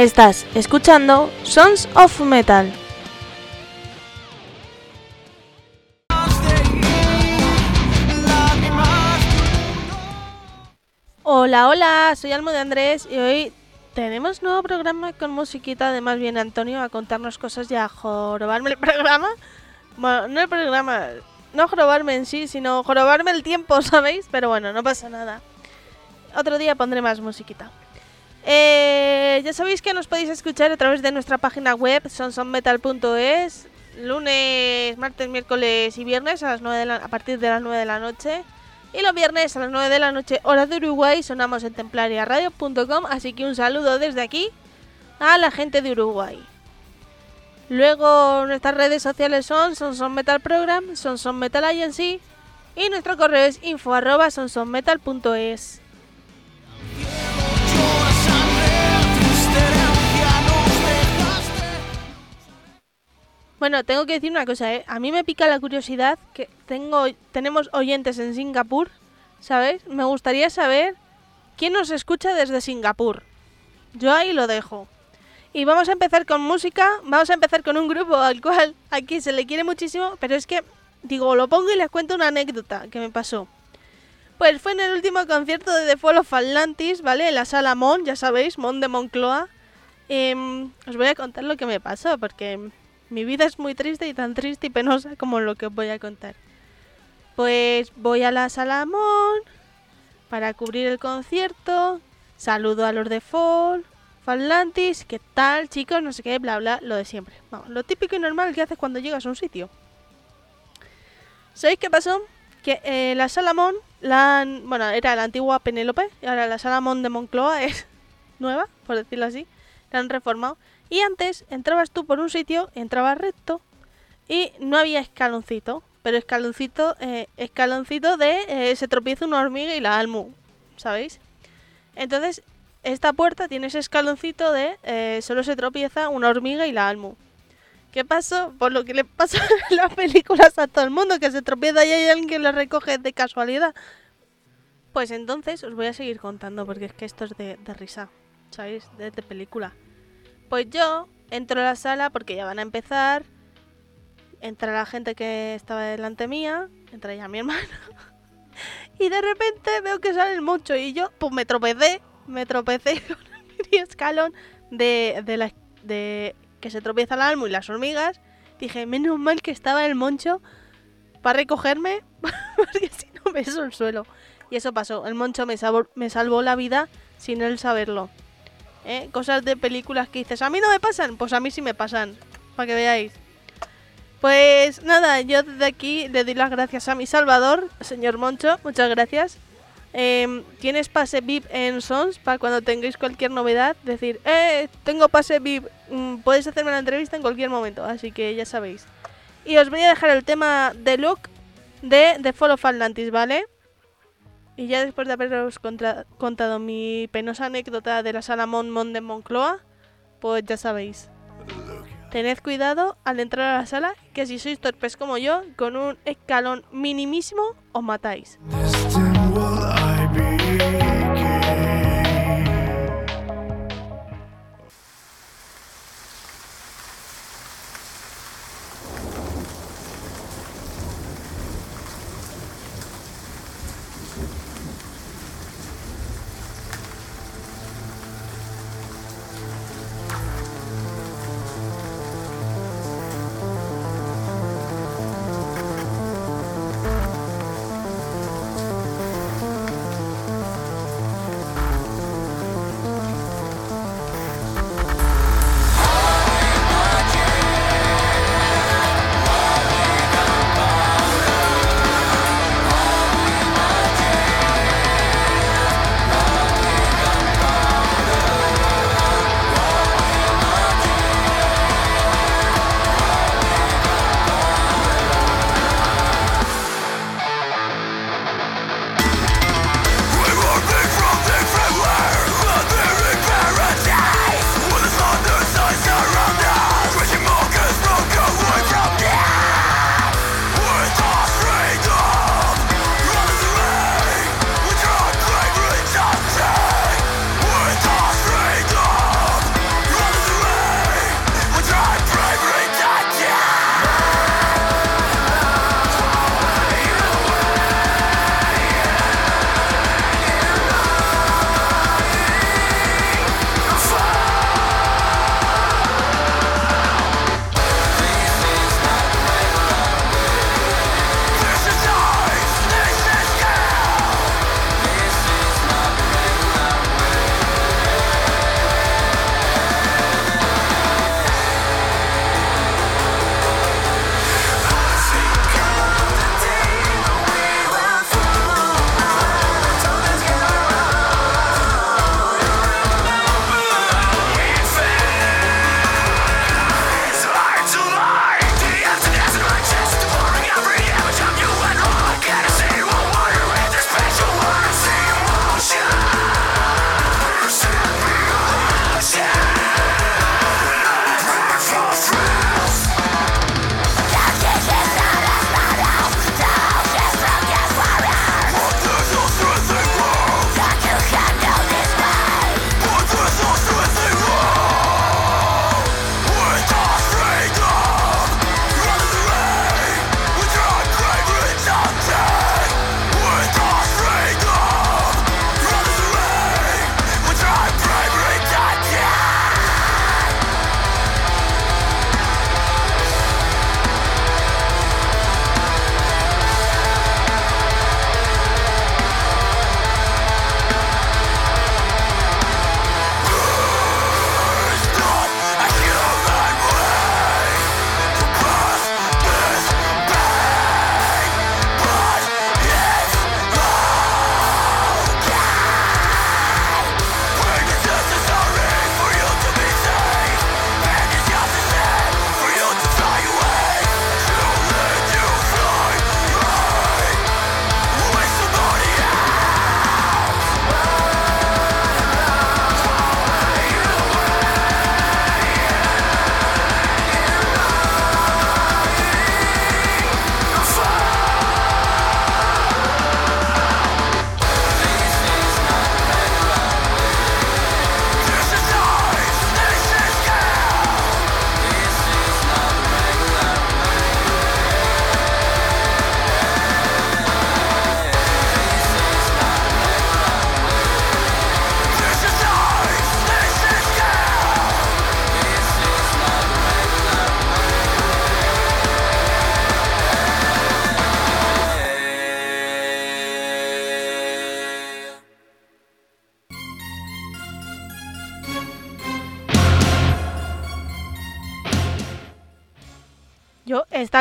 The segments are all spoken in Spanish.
Estás escuchando Sons of Metal. Hola, hola, soy Almo de Andrés y hoy tenemos nuevo programa con musiquita. Además viene Antonio a contarnos cosas y a jorobarme el programa. Bueno, no el programa, no jorobarme en sí, sino jorobarme el tiempo, ¿sabéis? Pero bueno, no pasa nada. Otro día pondré más musiquita. Eh, ya sabéis que nos podéis escuchar a través de nuestra página web sonsonmetal.es lunes, martes, miércoles y viernes a, las 9 a partir de las 9 de la noche. Y los viernes a las 9 de la noche, hora de Uruguay, sonamos en templariaradio.com. Así que un saludo desde aquí a la gente de Uruguay. Luego nuestras redes sociales son Sonson Metal Program, Sonson Agency y nuestro correo es info arroba sonsonmetal.es. Bueno, tengo que decir una cosa, ¿eh? A mí me pica la curiosidad que tengo, tenemos oyentes en Singapur, ¿sabes? Me gustaría saber quién nos escucha desde Singapur. Yo ahí lo dejo. Y vamos a empezar con música, vamos a empezar con un grupo al cual aquí se le quiere muchísimo, pero es que, digo, lo pongo y les cuento una anécdota que me pasó. Pues fue en el último concierto de The Fall of Atlantis, ¿vale? En la sala Mon, ya sabéis, Mon de Moncloa. Em, os voy a contar lo que me pasó, porque mi vida es muy triste y tan triste y penosa como lo que os voy a contar. Pues voy a la Salamón para cubrir el concierto. Saludo a los de Fall, Fallantis, ¿qué tal chicos? No sé qué, bla bla, lo de siempre. Vamos, lo típico y normal que haces cuando llegas a un sitio. ¿Sabéis qué pasó? Que eh, la Salamón, la, bueno, era la antigua Penélope, y ahora la Salamón de Moncloa es nueva, por decirlo así. La han reformado. Y antes entrabas tú por un sitio, entrabas recto y no había escaloncito, pero escaloncito, eh, escaloncito de eh, se tropieza una hormiga y la almu, ¿sabéis? Entonces, esta puerta tiene ese escaloncito de eh, solo se tropieza una hormiga y la almu. ¿Qué pasó? Por lo que le pasa en las películas a todo el mundo, que se tropieza y hay alguien que lo recoge de casualidad. Pues entonces os voy a seguir contando, porque es que esto es de, risa, ¿sabéis? de película. Pues yo entro a la sala porque ya van a empezar. Entra la gente que estaba delante mía. Entra ya mi hermano. y de repente veo que sale el mucho y yo pues me tropecé. Me tropecé con el escalón de, de, la, de que se tropieza el alma y las hormigas. Dije, menos mal que estaba el moncho para recogerme, porque si no me beso el suelo. Y eso pasó, el moncho me, me salvó la vida sin él saberlo. ¿Eh? Cosas de películas que dices, a mí no me pasan, pues a mí sí me pasan, para que veáis. Pues nada, yo desde aquí le doy las gracias a mi Salvador, señor Moncho, muchas gracias. Em, tienes pase VIP en Sons para cuando tengáis cualquier novedad, decir, eh, tengo pase VIP, mm, podéis hacerme la entrevista en cualquier momento, así que ya sabéis. Y os voy a dejar el tema de look de The Fall of Atlantis, ¿vale? Y ya después de haberos contado mi penosa anécdota de la sala Mon de Moncloa, pues ya sabéis. Tened cuidado al entrar a la sala, que si sois torpes como yo, con un escalón minimísimo os matáis.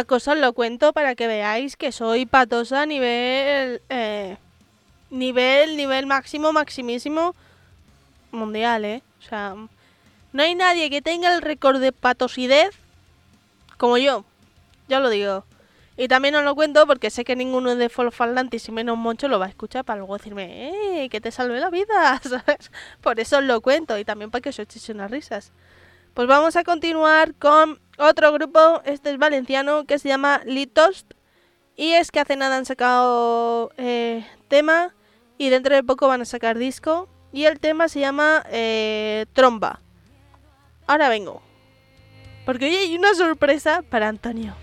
Cosa os lo cuento para que veáis que soy patosa nivel... eh, nivel, nivel máximo, maximísimo mundial, ¿eh? O sea, no hay nadie que tenga el récord de patosidez como yo. Ya lo digo. Y también os lo cuento porque sé que ninguno de Folfalantis y menos Moncho lo va a escuchar para luego decirme, ¡eh! Que te salve la vida. Por eso os lo cuento y también para que os echéis unas risas. Pues vamos a continuar con otro grupo, este es valenciano, que se llama Litost. Y es que hace nada han sacado eh, tema y dentro de poco van a sacar disco. Y el tema se llama eh, Tromba. Ahora vengo. Porque hoy hay una sorpresa para Antonio.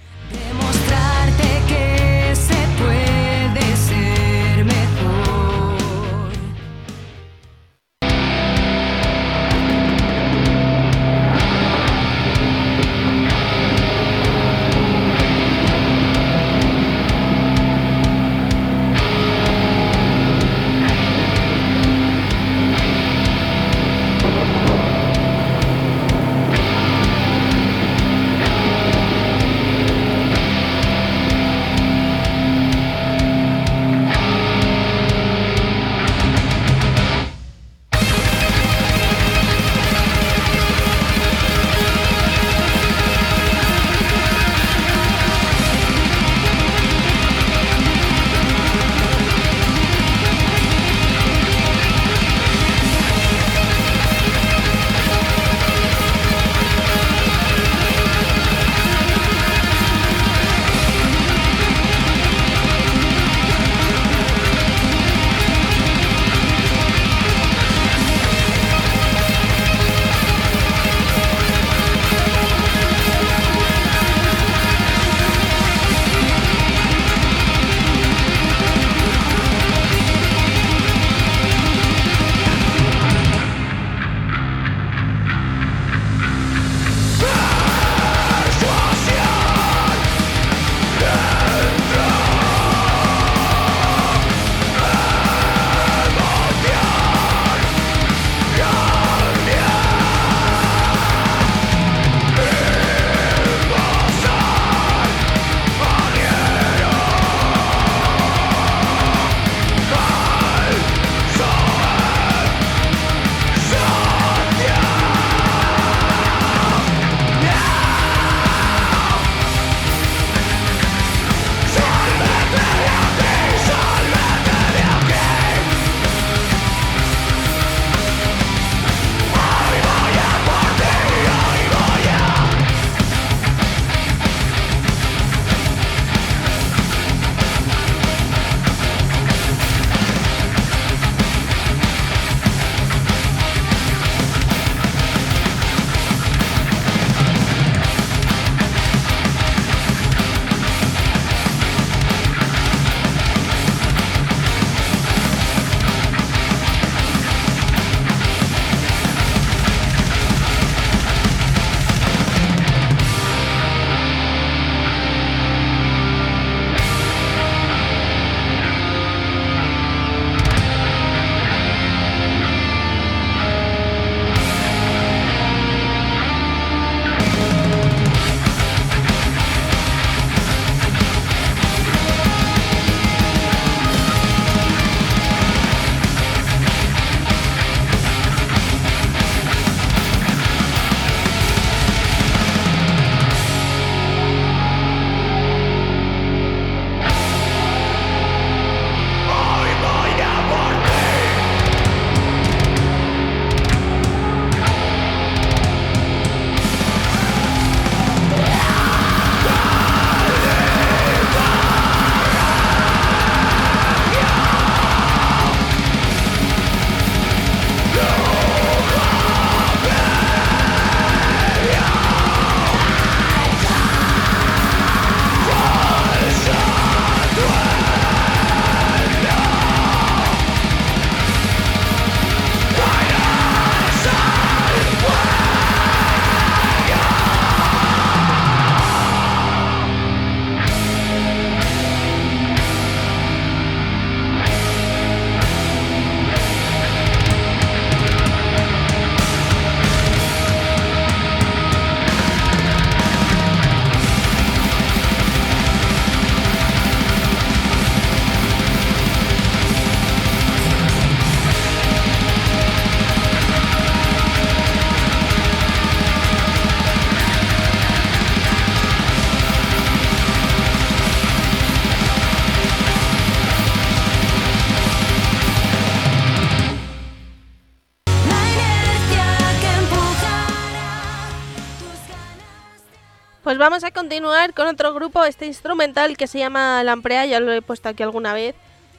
Pues vamos a continuar con otro grupo, este instrumental que se llama Lamprea, ya lo he puesto aquí alguna vez.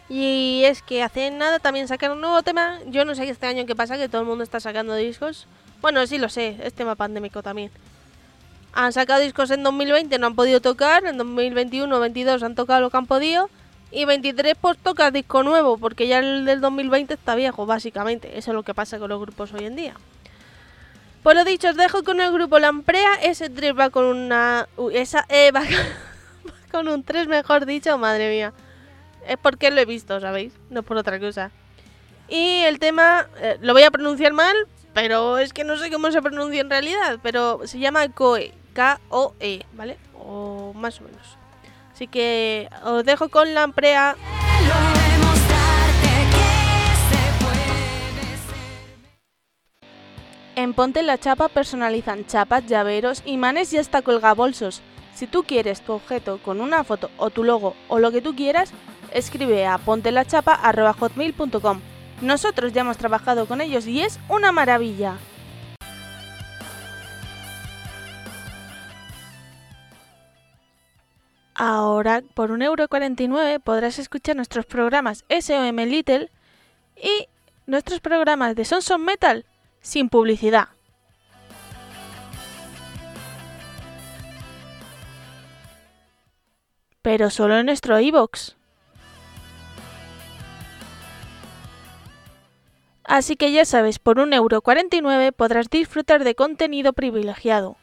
Y es que hace nada también sacaron un nuevo tema. Yo no sé este año qué pasa, que todo el mundo está sacando discos. Bueno, sí lo sé, es tema pandémico también. Han sacado discos en 2020, no han podido tocar. En 2021 22 han tocado lo que han podido. Y 23 pues toca disco nuevo, porque ya el del 2020 está viejo, básicamente. Eso es lo que pasa con los grupos hoy en día. Por lo dicho, os dejo con el grupo Lamprea. Ese 3 va con una... esa E va con un 3, mejor dicho, madre mía. Es porque lo he visto, ¿sabéis? No por otra cosa. Y el tema, eh, lo voy a pronunciar mal, pero es que no sé cómo se pronuncia en realidad. Pero se llama Koe, K-O-E, ¿vale? O más o menos. Así que os dejo con Lamprea. En Ponte la Chapa personalizan chapas, llaveros, imanes y hasta colgabolsos. Si tú quieres tu objeto con una foto o tu logo o lo que tú quieras, escribe a pontelachapa.hotmail.com. Nosotros ya hemos trabajado con ellos y es una maravilla. Ahora, por 1,49€ podrás escuchar nuestros programas SOM Little y nuestros programas de Sons of Metal sin publicidad. Pero solo en nuestro iBox. Así que ya sabes, por 1,49€ podrás disfrutar de contenido privilegiado.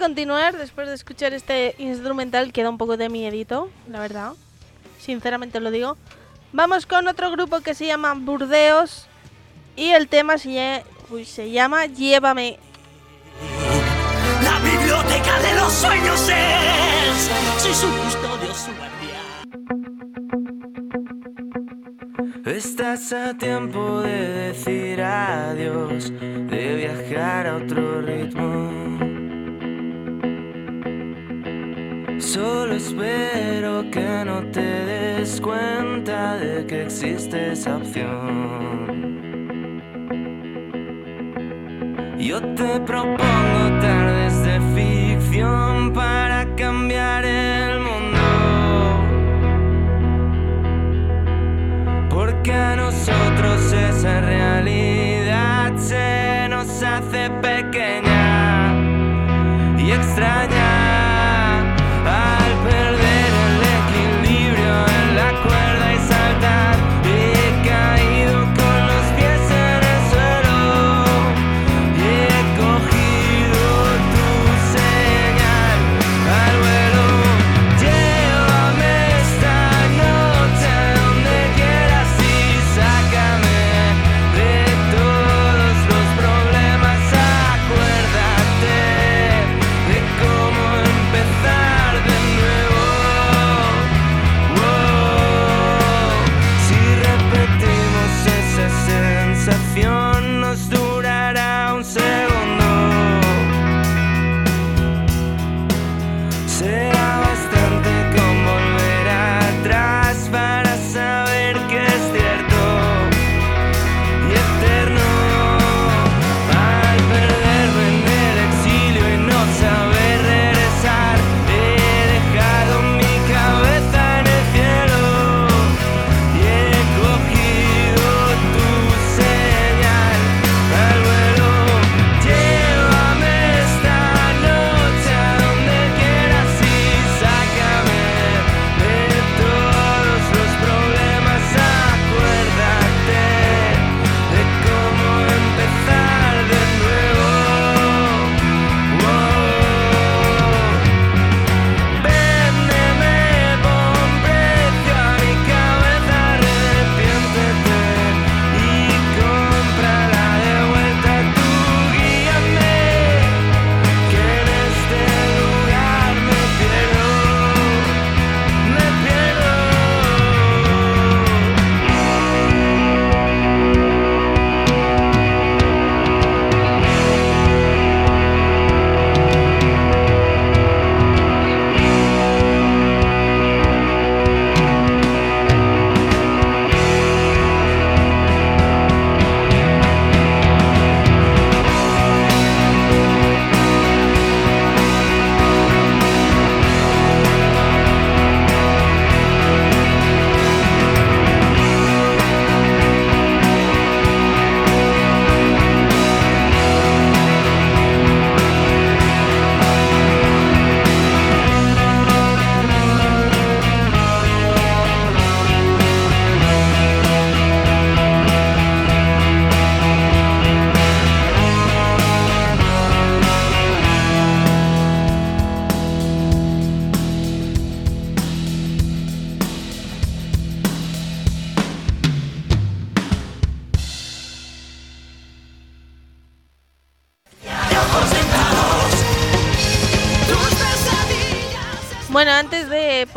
Continuar después de escuchar este instrumental que da un poco de miedito, la verdad. Sinceramente lo digo. Vamos con otro grupo que se llama Burdeos y el tema se, lle- uy, se llama Llévame. La biblioteca de los sueños es. Soy su custodio, su guardián. Estás a tiempo de decir adiós, de viajar a otro ritmo. Solo espero que no te des cuenta de que existe esa opción. Yo te propongo tardes de ficción para cambiar el mundo. Porque a nosotros esa realidad se nos hace pequeña y extraña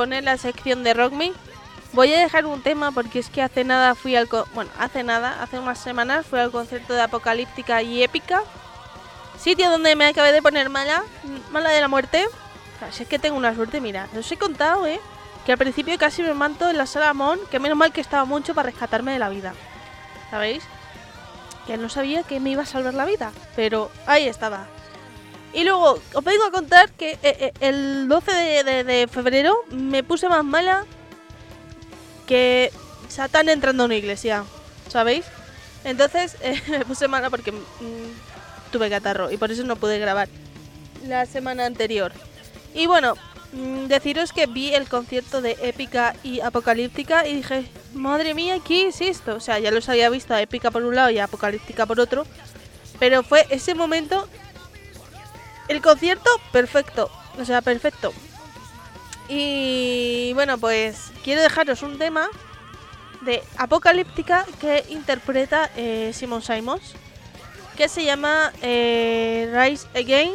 la sección de Rock Me, voy a dejar un tema porque es que hace nada fui al... Bueno, hace nada, hace unas semanas fui al concierto de Apocalíptica y Épica. Sitio donde me acabé de poner mala, mala de la muerte. O sea, si es que tengo una suerte, mira, os he contado, ¿eh? Que al principio casi me manto en la sala Mon, que menos mal que estaba mucho para rescatarme de la vida. ¿Sabéis? Que no sabía que me iba a salvar la vida, pero ahí estaba. Y luego os vengo a contar que eh, eh, el 12 de, febrero me puse más mala que Satán entrando a una iglesia, ¿sabéis? Entonces eh, me puse mala porque mm, tuve catarro y por eso no pude grabar la semana anterior. Y bueno, mm, deciros que vi el concierto de Épica y Apocalíptica y dije, madre mía, ¿qué es esto? O sea, ya los había visto a Épica por un lado y a Apocalíptica por otro, pero fue ese momento el concierto, perfecto. O sea, perfecto. Y bueno, pues quiero dejaros un tema de Apocalíptica que interpreta eh, Simon Simons, que se llama eh, Rise Again.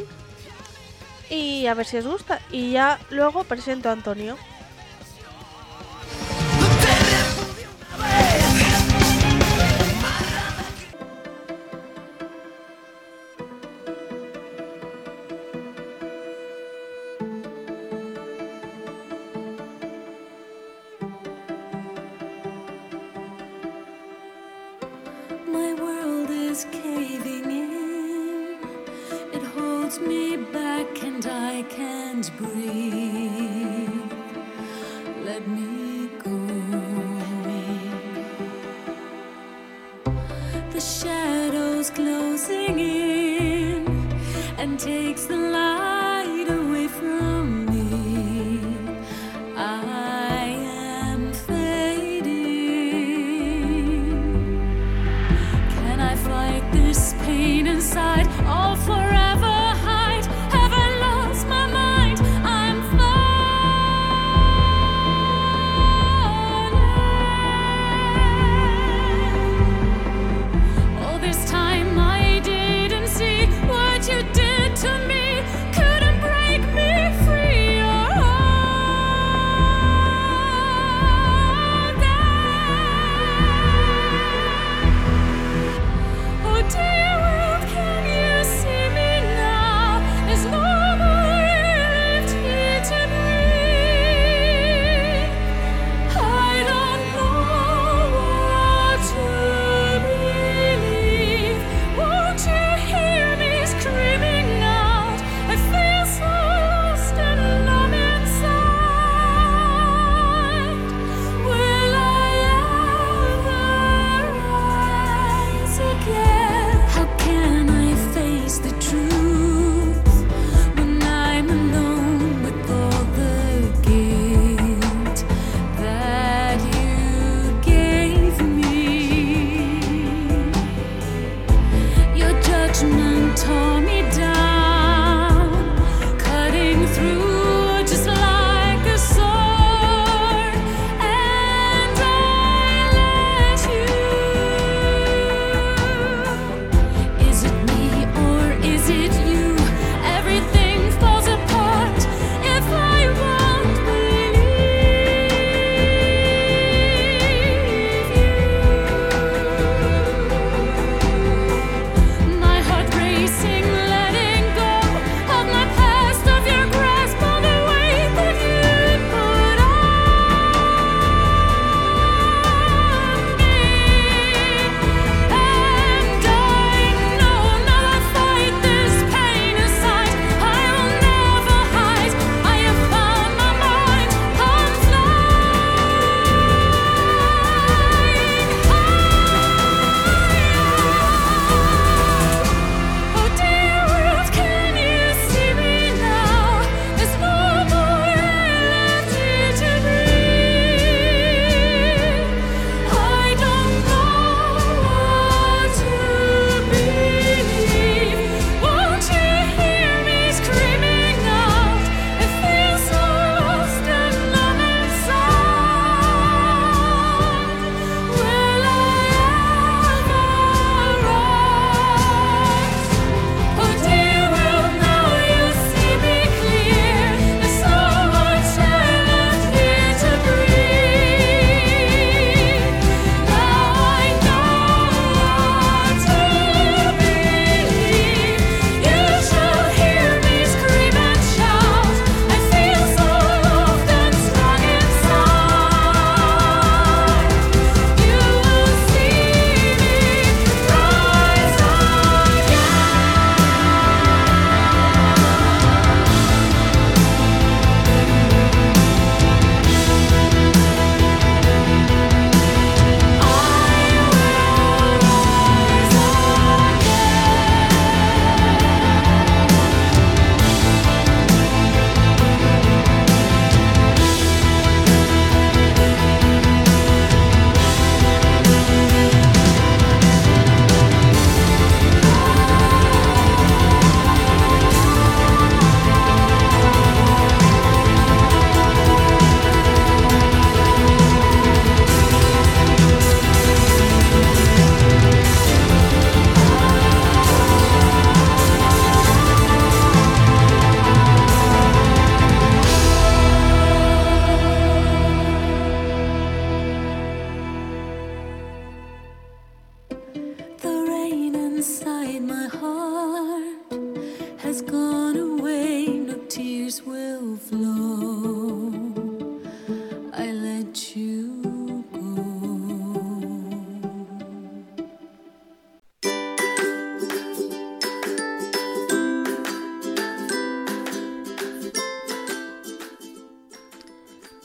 Y a ver si os gusta. Y ya luego presento a Antonio.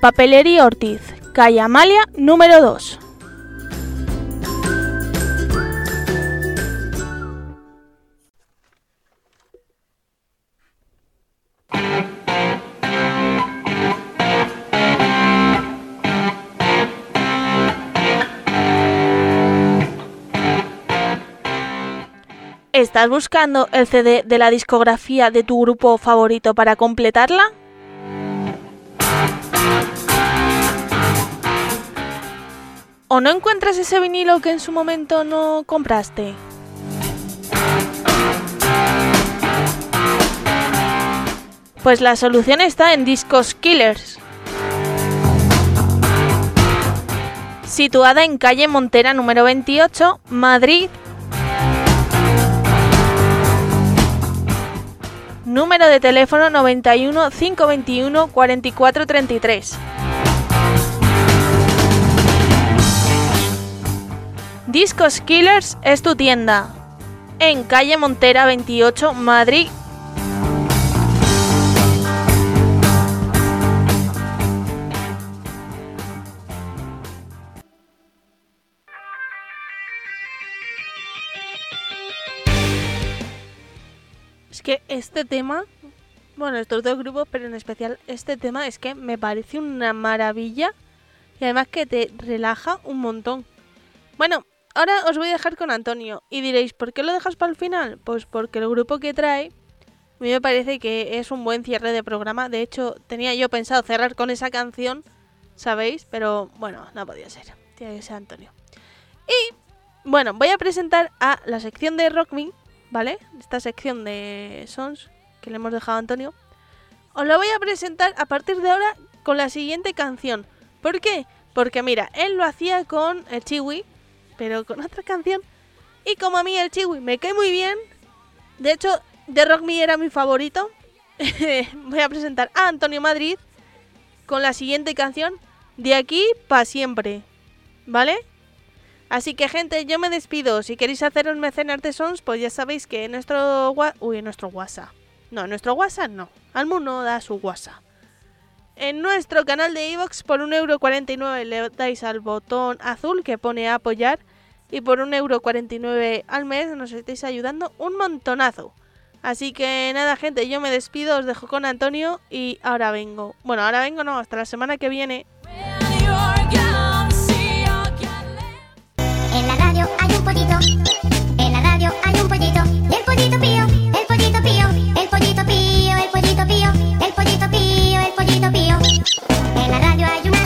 Papelería Ortiz, calle Amalia, número 2. ¿Estás buscando el CD de la discografía de tu grupo favorito para completarla? ¿O no encuentras ese vinilo que en su momento no compraste? Pues la solución está en Discos Killers. Situada en calle Montera número 28, Madrid. Número de teléfono 91 521 4433. Discos Killers es tu tienda. En calle Montera 28, Madrid. Es que este tema, bueno, estos dos grupos, pero en especial este tema, es que me parece una maravilla y además que te relaja un montón. Bueno, ahora os voy a dejar con Antonio y diréis, ¿por qué lo dejas para el final? Pues porque el grupo que trae a mí me parece que es un buen cierre de programa. De hecho, tenía yo pensado cerrar con esa canción, ¿sabéis? Pero bueno, no podía ser. Tiene que ser Antonio. Y bueno, voy a presentar a la sección de Rock Me, ¿vale? Esta sección de Sons que le hemos dejado a Antonio. Os la voy a presentar a partir de ahora con la siguiente canción. ¿Por qué? Porque mira, él lo hacía con el Chiwi, pero con otra canción. Y como a mí el Chiwi me cae muy bien, de hecho, The Rock Me era mi favorito, voy a presentar a Antonio Madrid con la siguiente canción, De aquí para siempre. ¿Vale? Así que gente, yo me despido. Si queréis hacer un mecenas de Sons, pues ya sabéis que en nuestro... Uy, en nuestro WhatsApp. No, en nuestro WhatsApp no. Almu no da su WhatsApp. En nuestro canal de iVoox por 1,49€ le dais al botón azul que pone apoyar y por 1,49€ al mes nos estáis ayudando un montonazo. Así que nada gente, yo me despido, os dejo con Antonio y ahora vengo. Bueno, ahora vengo no, hasta la semana que viene. En la radio hay un pollito, en la radio hay un pollito, y el pollito pío, el pollito pío, el pollito pío, el pollito pío, el pollito pío, el pollito pío. En la radio hay una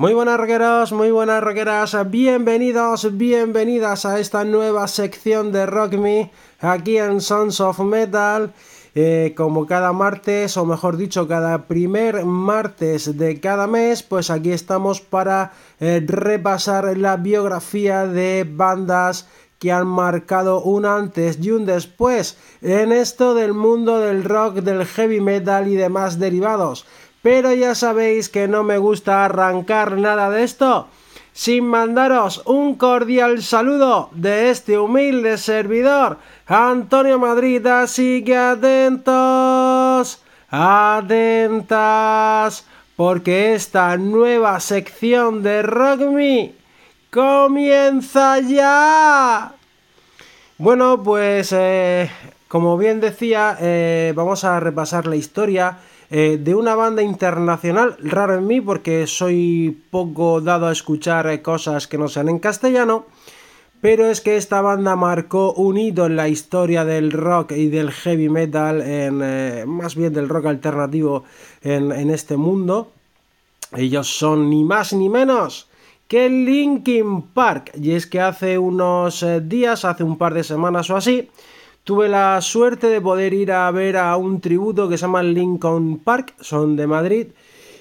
Muy buenas rockeros, muy buenas rockeras, bienvenidos, bienvenidas a esta nueva sección de Rock Me aquí en Sons of Metal. Eh, como cada martes, o mejor dicho, cada primer martes de cada mes, pues aquí estamos para eh, repasar la biografía de bandas que han marcado un antes y un después en esto del mundo del rock, del heavy metal y demás derivados. Pero ya sabéis que no me gusta arrancar nada de esto sin mandaros un cordial saludo de este humilde servidor, Antonio Madrid, así que atentos, atentas, porque esta nueva sección de Rock Me comienza ya. Bueno, pues eh, como bien decía, eh, vamos a repasar la historia eh, de una banda internacional, raro en mí porque soy poco dado a escuchar cosas que no sean en castellano, pero es que esta banda marcó un hito en la historia del rock y del heavy metal, en, eh, más bien del rock alternativo en, este mundo. Ellos son ni más ni menos que Linkin Park. Y es que hace unos eh, días, hace un par de semanas o así, tuve la suerte de poder ir a ver a un tributo que se llama Linkin Park, son de Madrid.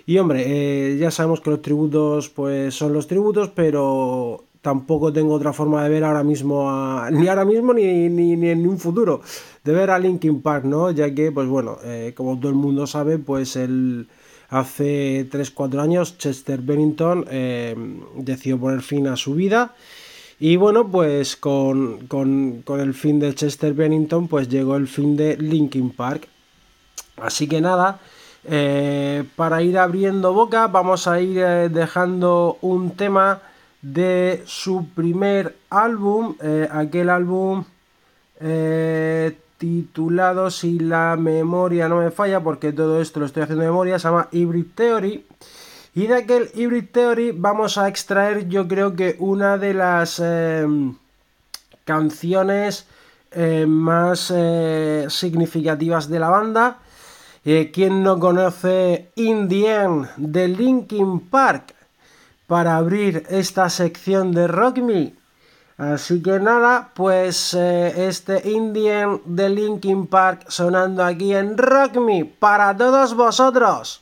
Y hombre, eh, ya sabemos que los tributos pues son los tributos, pero tampoco tengo otra forma de ver ahora mismo, ni ahora mismo ni, ni, ni en un futuro, de ver a Linkin Park, ¿no? Ya que, pues bueno, eh, como todo el mundo sabe, pues el, hace 3-4 años Chester Bennington eh, decidió poner fin a su vida. Y bueno, pues con, con- con el fin de Chester Bennington, pues llegó el fin de Linkin Park. Así que nada, eh, para ir abriendo boca, vamos a ir dejando un tema de su primer álbum, eh, aquel álbum eh, titulado, si la memoria no me falla, porque todo esto lo estoy haciendo de memoria, se llama Hybrid Theory. Y de aquel Hybrid Theory vamos a extraer, yo creo que una de las em, canciones eh, más significativas de la banda. ¿Quién no conoce In the End de Linkin Park? Para abrir esta sección de Rock Me. Así que nada, pues eh, este Indian de Linkin Park sonando aquí en Rock Me para todos vosotros.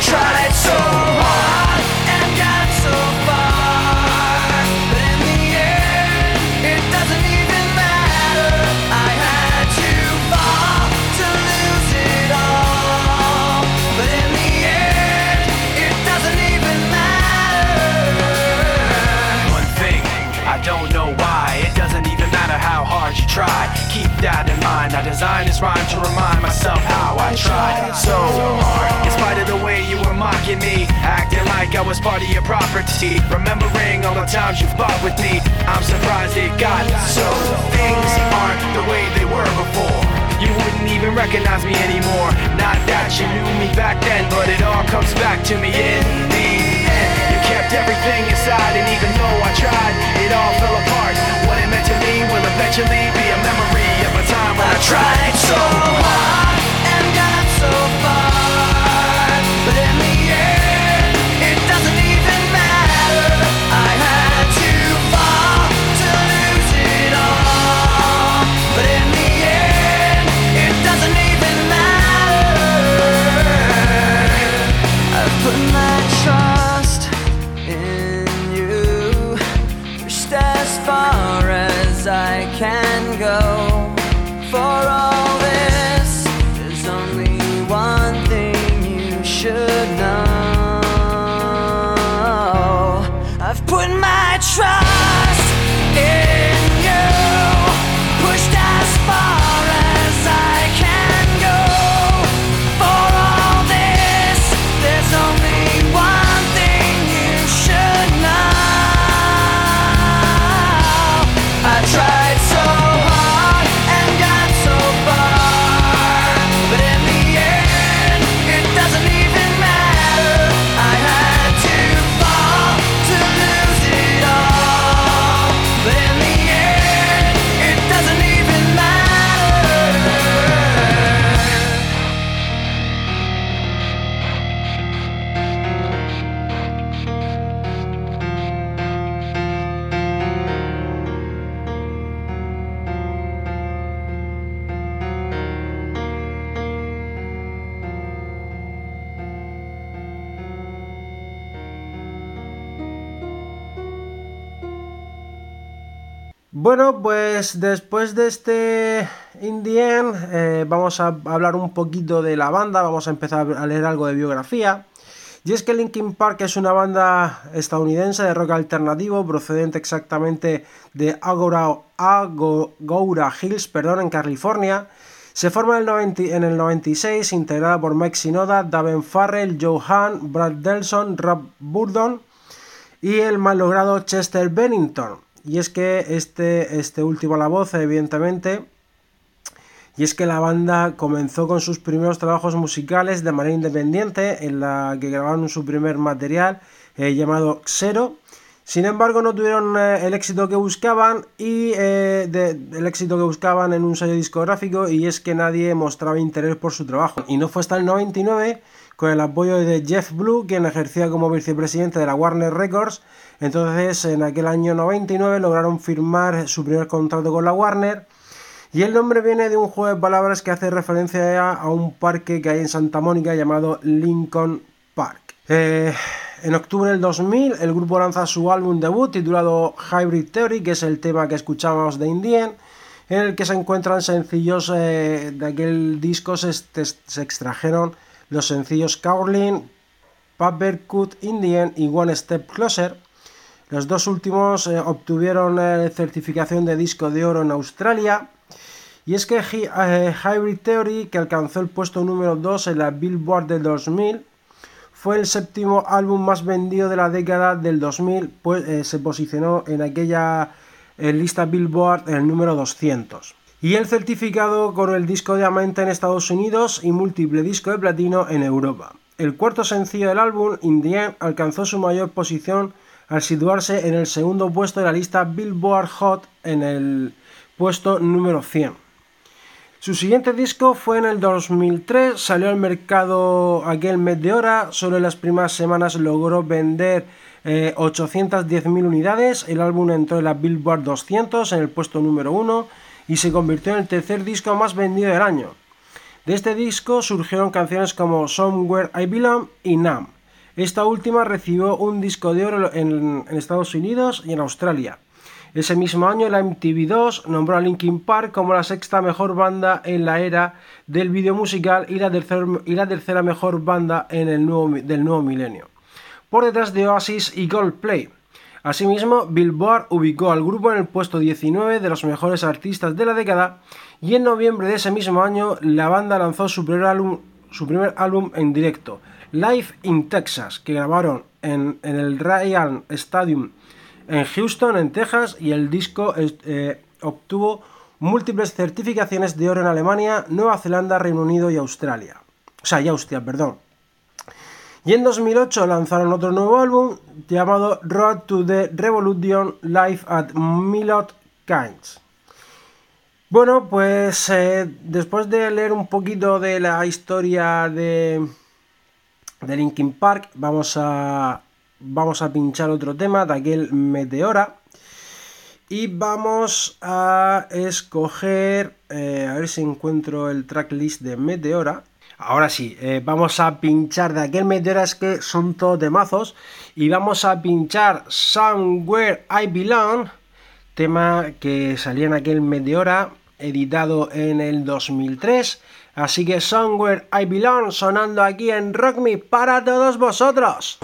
Bueno, pues después de este Indien eh, vamos a hablar un poquito de la banda, vamos a empezar a leer algo de biografía. Y es que Linkin Park es una banda estadounidense de rock alternativo procedente exactamente de Agora, Agora Hills, perdón, en California. Se forma en el, 90 en el 96, integrada por Mike Sinoda, Daven Farrell, Joe Hahn, Brad Delson, Rob Burdon y el mal logrado Chester Bennington. Y es que este, este último a la voz, evidentemente, y es que la banda comenzó con sus primeros trabajos musicales de manera independiente, en la que grabaron su primer material eh, llamado Xero. Sin embargo, no tuvieron eh, el éxito que buscaban y eh, el éxito que buscaban en un sello discográfico y es que nadie mostraba interés por su trabajo. Y no fue hasta el 99 con el apoyo de Jeff Blue, quien ejercía como vicepresidente de la Warner Records. Entonces, en aquel año 99 lograron firmar su primer contrato con la Warner. Y el nombre viene de un juego de palabras que hace referencia a un parque que hay en Santa Mónica llamado Lincoln Park. Eh, en octubre del 2000 el grupo lanza su álbum debut titulado Hybrid Theory, que es el tema que escuchamos de Indien, en el que se encuentran sencillos eh, de aquel disco, se, se extrajeron los sencillos Caroline, Papercut Indian y One Step Closer. Los dos últimos eh, obtuvieron eh, certificación de disco de oro en Australia. Y es que eh, Hybrid Theory, que alcanzó el puesto número 2 en la Billboard del 2000, fue el séptimo álbum más vendido de la década del 2000, pues se posicionó en aquella lista Billboard en el número 200 y el certificado con el disco de diamante en Estados Unidos y múltiple disco de platino en Europa. El cuarto sencillo del álbum, Indian, alcanzó su mayor posición al situarse en el segundo puesto de la lista Billboard Hot en el puesto número 100. Su siguiente disco fue en el 2003, salió al mercado aquel mes de hora, solo en las primeras semanas logró vender 810.000 eh, unidades, el álbum entró en la Billboard 200 en el puesto número 1 y se convirtió en el tercer disco más vendido del año. De este disco surgieron canciones como Somewhere I Belong y Nam. Esta última recibió un disco de oro en, Estados Unidos y en Australia. Ese mismo año la MTV2 nombró a Linkin Park como la sexta mejor banda en la era del video musical y la, y la tercera mejor banda en el nuevo, del nuevo milenio, por detrás de Oasis y Goldplay. Asimismo, Billboard ubicó al grupo en el puesto 19 de los mejores artistas de la década y en noviembre de ese mismo año la banda lanzó su primer álbum, su primer álbum en directo, Live in Texas, que grabaron en, el Ryan Stadium en Houston, en Texas, y el disco eh, obtuvo múltiples certificaciones de oro en Alemania, Nueva Zelanda, Reino Unido y Australia. O sea, y Austria, perdón. Y en 2008 lanzaron otro nuevo álbum llamado Road to the Revolution Live at Milot Kinds. Bueno, pues eh, después de leer un poquito de la historia de, de Linkin Park, vamos a, vamos a pinchar otro tema de aquel Meteora. Y vamos a escoger, eh, a ver si encuentro el tracklist de Meteora. Ahora sí, eh, vamos a pinchar de aquel es que son todos de mazos. Y vamos a pinchar Somewhere I Belong, tema que salía en aquel Meteora, editado en el 2003. Así que Somewhere I Belong sonando aquí en Rock Me para todos vosotros.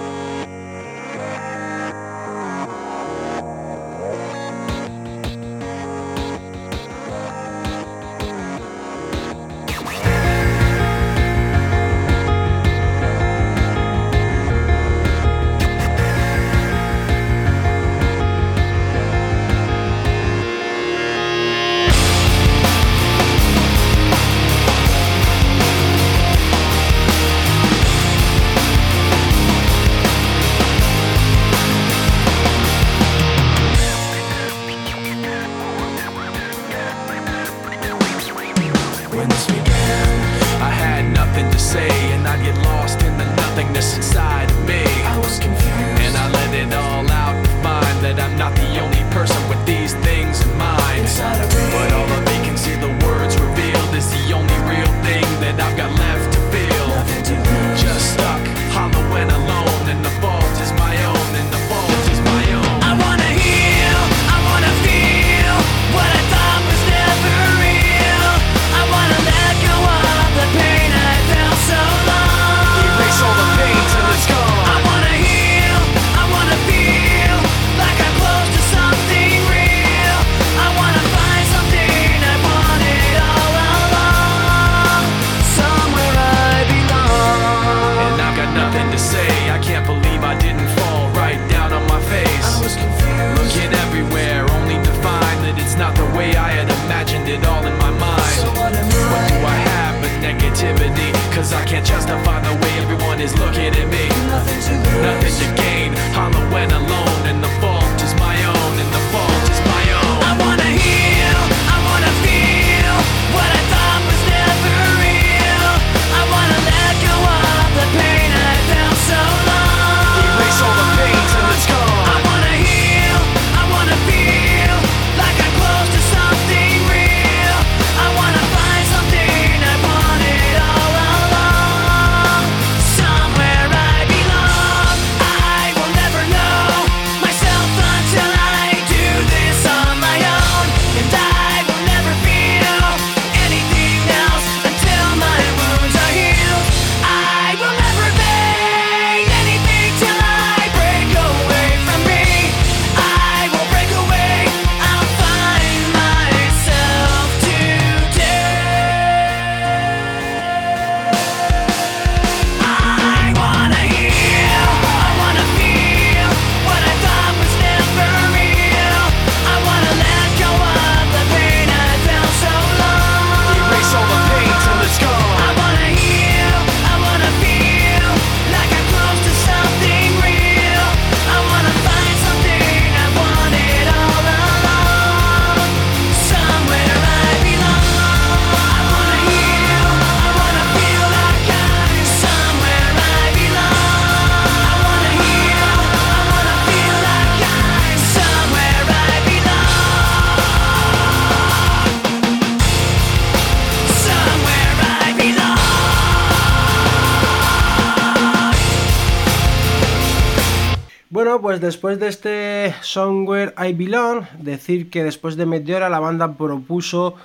Pues después de este Somewhere I Belong, decir que después de Meteora la banda propuso,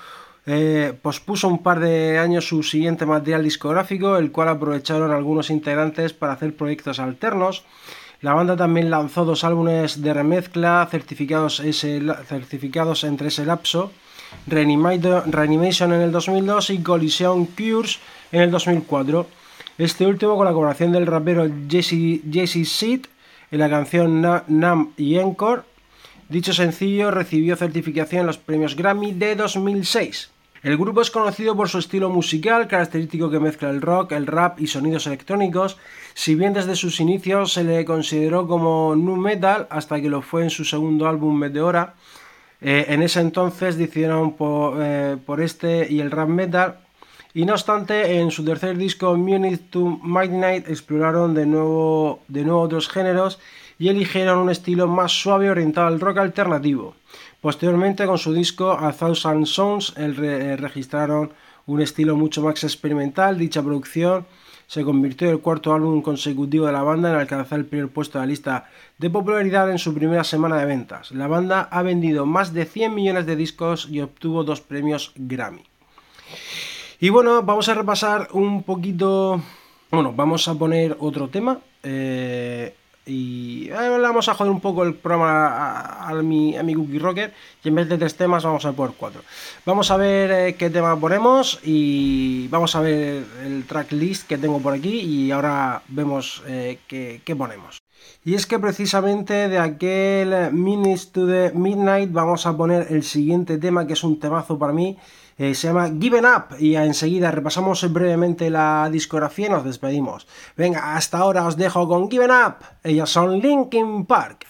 eh, pospuso un par de años su siguiente material discográfico, el cual aprovecharon algunos integrantes para hacer proyectos alternos. La banda también lanzó dos álbumes de remezcla certificados, certificados entre ese lapso, Reanimation en el 2002 y Collision Cures en el 2004. Este último con la colaboración del rapero Jesse Seed en la canción Na- Nam y Encore. Dicho sencillo recibió certificación en los premios Grammy de 2006. El grupo es conocido por su estilo musical, característico que mezcla el rock, el rap y sonidos electrónicos, si bien desde sus inicios se le consideró como nu metal hasta que lo fue en su segundo álbum Meteora. Eh, en ese entonces decidieron eh, por este y el rap metal y no obstante, en su tercer disco, Munich to Midnight, exploraron de nuevo, de nuevo otros géneros y eligieron un estilo más suave orientado al rock alternativo. Posteriormente, con su disco A Thousand Songs, el eh, registraron un estilo mucho más experimental. Dicha producción se convirtió en el cuarto álbum consecutivo de la banda en alcanzar el primer puesto de la lista de popularidad en su primera semana de ventas. La banda ha vendido más de 100 millones de discos y obtuvo dos premios Grammy. Y bueno, vamos a repasar un poquito. Bueno, vamos a poner otro tema. eh, y eh, vamos a joder un poco el programa a, a mi, a mi Cookie Rocker. Y en vez de tres temas, vamos a poner cuatro. Vamos a ver eh, qué tema ponemos. Y vamos a ver el tracklist que tengo por aquí. Y ahora vemos eh, qué, qué ponemos. Y es que precisamente de aquel Minutes to the Midnight vamos a poner el siguiente tema que es un temazo para mí. Eh, se llama Given Up y enseguida repasamos brevemente la discografía y nos despedimos. Venga, hasta ahora os dejo con Given Up. Ellos son Linkin Park.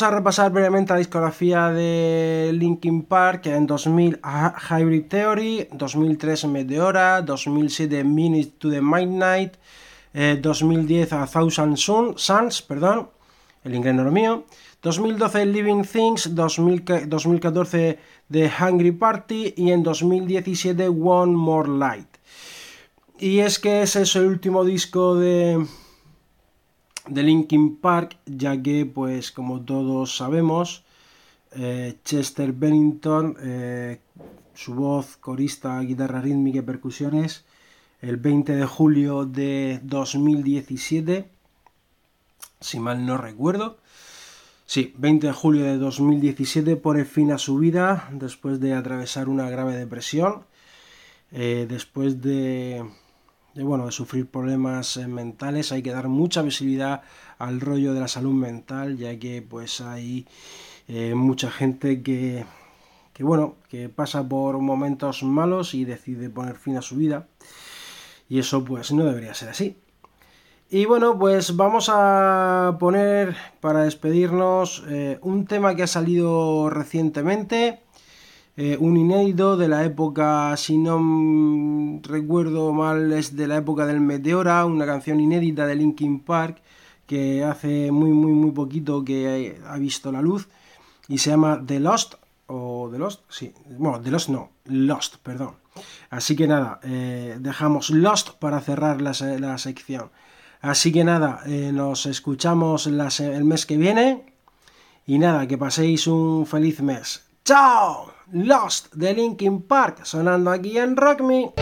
Vamos a repasar brevemente la discografía de Linkin Park en 2000 a Hybrid Theory, 2003 Meteora, 2007 Minutes to the Midnight, eh, 2010 a Thousand Sun, Suns, perdón, el inglés no lo mío, 2012 Living Things, 2000 2014 The Hungry Party y en 2017 One More Light. Y es que ese es el último disco de, de Linkin Park, ya que, pues, como todos sabemos, eh, Chester Bennington, eh, su voz, corista, guitarra rítmica y percusiones, el 20 de julio de 2017, si mal no recuerdo, sí, 20 de julio de 2017 pone fin a su vida después de atravesar una grave depresión, eh, después de de, bueno, de sufrir problemas eh, mentales, hay que dar mucha visibilidad al rollo de la salud mental, ya que pues hay eh, mucha gente que, que, bueno, que pasa por momentos malos y decide poner fin a su vida. Y eso pues no debería ser así. Y bueno, pues vamos a poner para despedirnos eh, un tema que ha salido recientemente eh, un inédito de la época, si no recuerdo mal, es de la época del Meteora, una canción inédita de Linkin Park que hace muy muy muy poquito que ha visto la luz y se llama The Lost o The Lost, sí, bueno, The Lost no, Lost, perdón. Así que nada, eh, dejamos Lost para cerrar la, la, sección. Así que nada, eh, nos escuchamos el mes que viene y nada, que paséis un feliz mes. ¡Chao! Lost de Linkin Park sonando aquí en Rock Me.